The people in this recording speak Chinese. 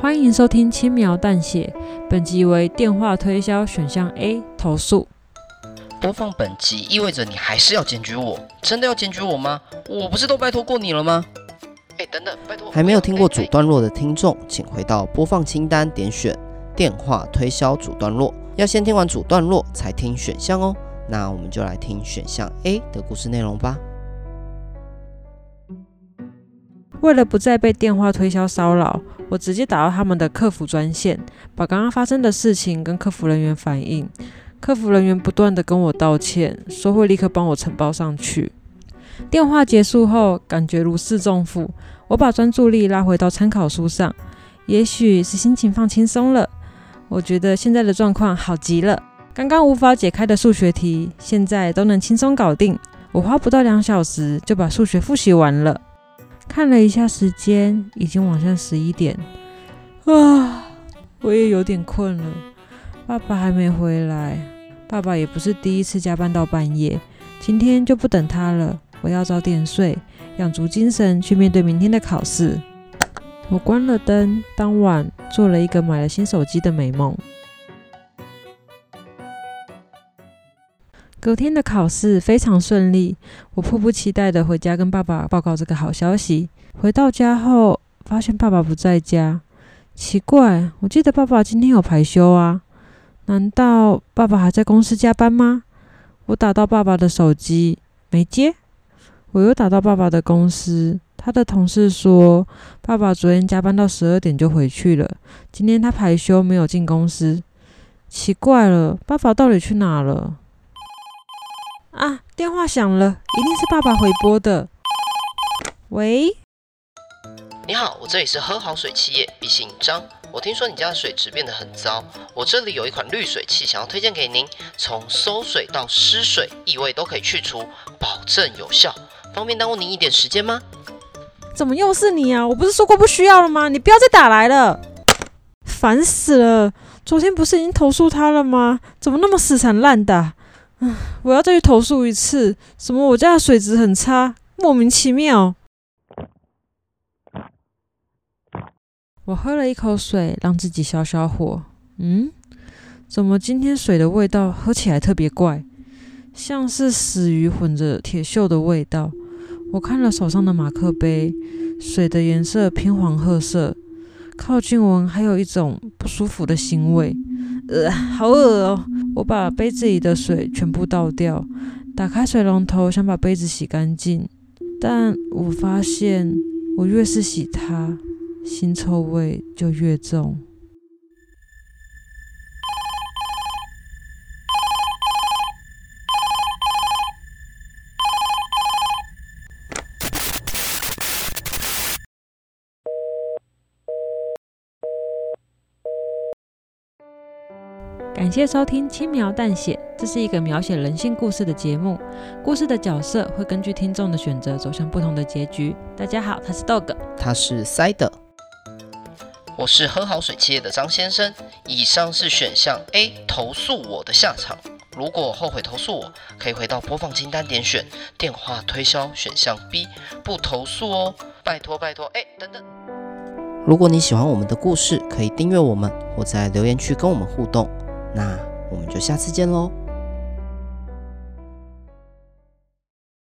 欢迎收听轻描淡写，本集为电话推销选项 A 投诉。播放本集意味着你还是要检举我？真的要检举我吗？我不是都拜托过你了吗？哎，等等，拜托！还没有听过主段落的听众，请回到播放清单，点选电话推销主段落。要先听完主段落才听选项哦。那我们就来听选项 A 的故事内容吧。为了不再被电话推销骚扰，我直接打到他们的客服专线，把刚刚发生的事情跟客服人员反映。客服人员不断地跟我道歉，说会立刻帮我承包上去。电话结束后，感觉如释重负，我把专注力拉回到参考书上，也许是心情放轻松了。我觉得现在的状况好极了，刚刚无法解开的数学题，现在都能轻松搞定。我花不到两小时就把数学复习完了。看了一下时间，已经晚上十一点，啊，我也有点困了。爸爸还没回来，爸爸也不是第一次加班到半夜，今天就不等他了。我要早点睡，养足精神去面对明天的考试。我关了灯，当晚做了一个买了新手机的美梦。隔天的考试非常顺利，我迫不及待地回家跟爸爸报告这个好消息。回到家后，发现爸爸不在家，奇怪，我记得爸爸今天有排休啊？难道爸爸还在公司加班吗？我打到爸爸的手机，没接。我又打到爸爸的公司，他的同事说，爸爸昨天加班到十二点就回去了，今天他排休没有进公司。奇怪了，爸爸到底去哪了？啊！电话响了，一定是爸爸回拨的。喂，你好，我这里是喝好水企业，敝姓张。我听说你家的水质变得很糟，我这里有一款滤水器，想要推荐给您，从收水到湿水，异味都可以去除，保证有效。方便耽误您一点时间吗？怎么又是你啊？我不是说过不需要了吗？你不要再打来了，烦死了！昨天不是已经投诉他了吗？怎么那么死缠烂打？嗯，我要再去投诉一次。什么？我家的水质很差，莫名其妙。我喝了一口水，让自己消消火。嗯，怎么今天水的味道喝起来特别怪，像是死鱼混着铁锈的味道。我看了手上的马克杯，水的颜色偏黄褐色，靠近闻还有一种不舒服的腥味。呃，好恶哦！我把杯子里的水全部倒掉，打开水龙头想把杯子洗干净，但我发现我越是洗它，腥臭味就越重。感谢收听《轻描淡写》，这是一个描写人性故事的节目。故事的角色会根据听众的选择走向不同的结局。大家好，他是 Dog，他是 Side，我是喝好水企业的张先生。以上是选项 A 投诉我的下场。如果后悔投诉我，可以回到播放清单点选电话推销选项 B 不投诉哦。拜托拜托，哎，等等。如果你喜欢我们的故事，可以订阅我们或在留言区跟我们互动。那我们就下次见喽。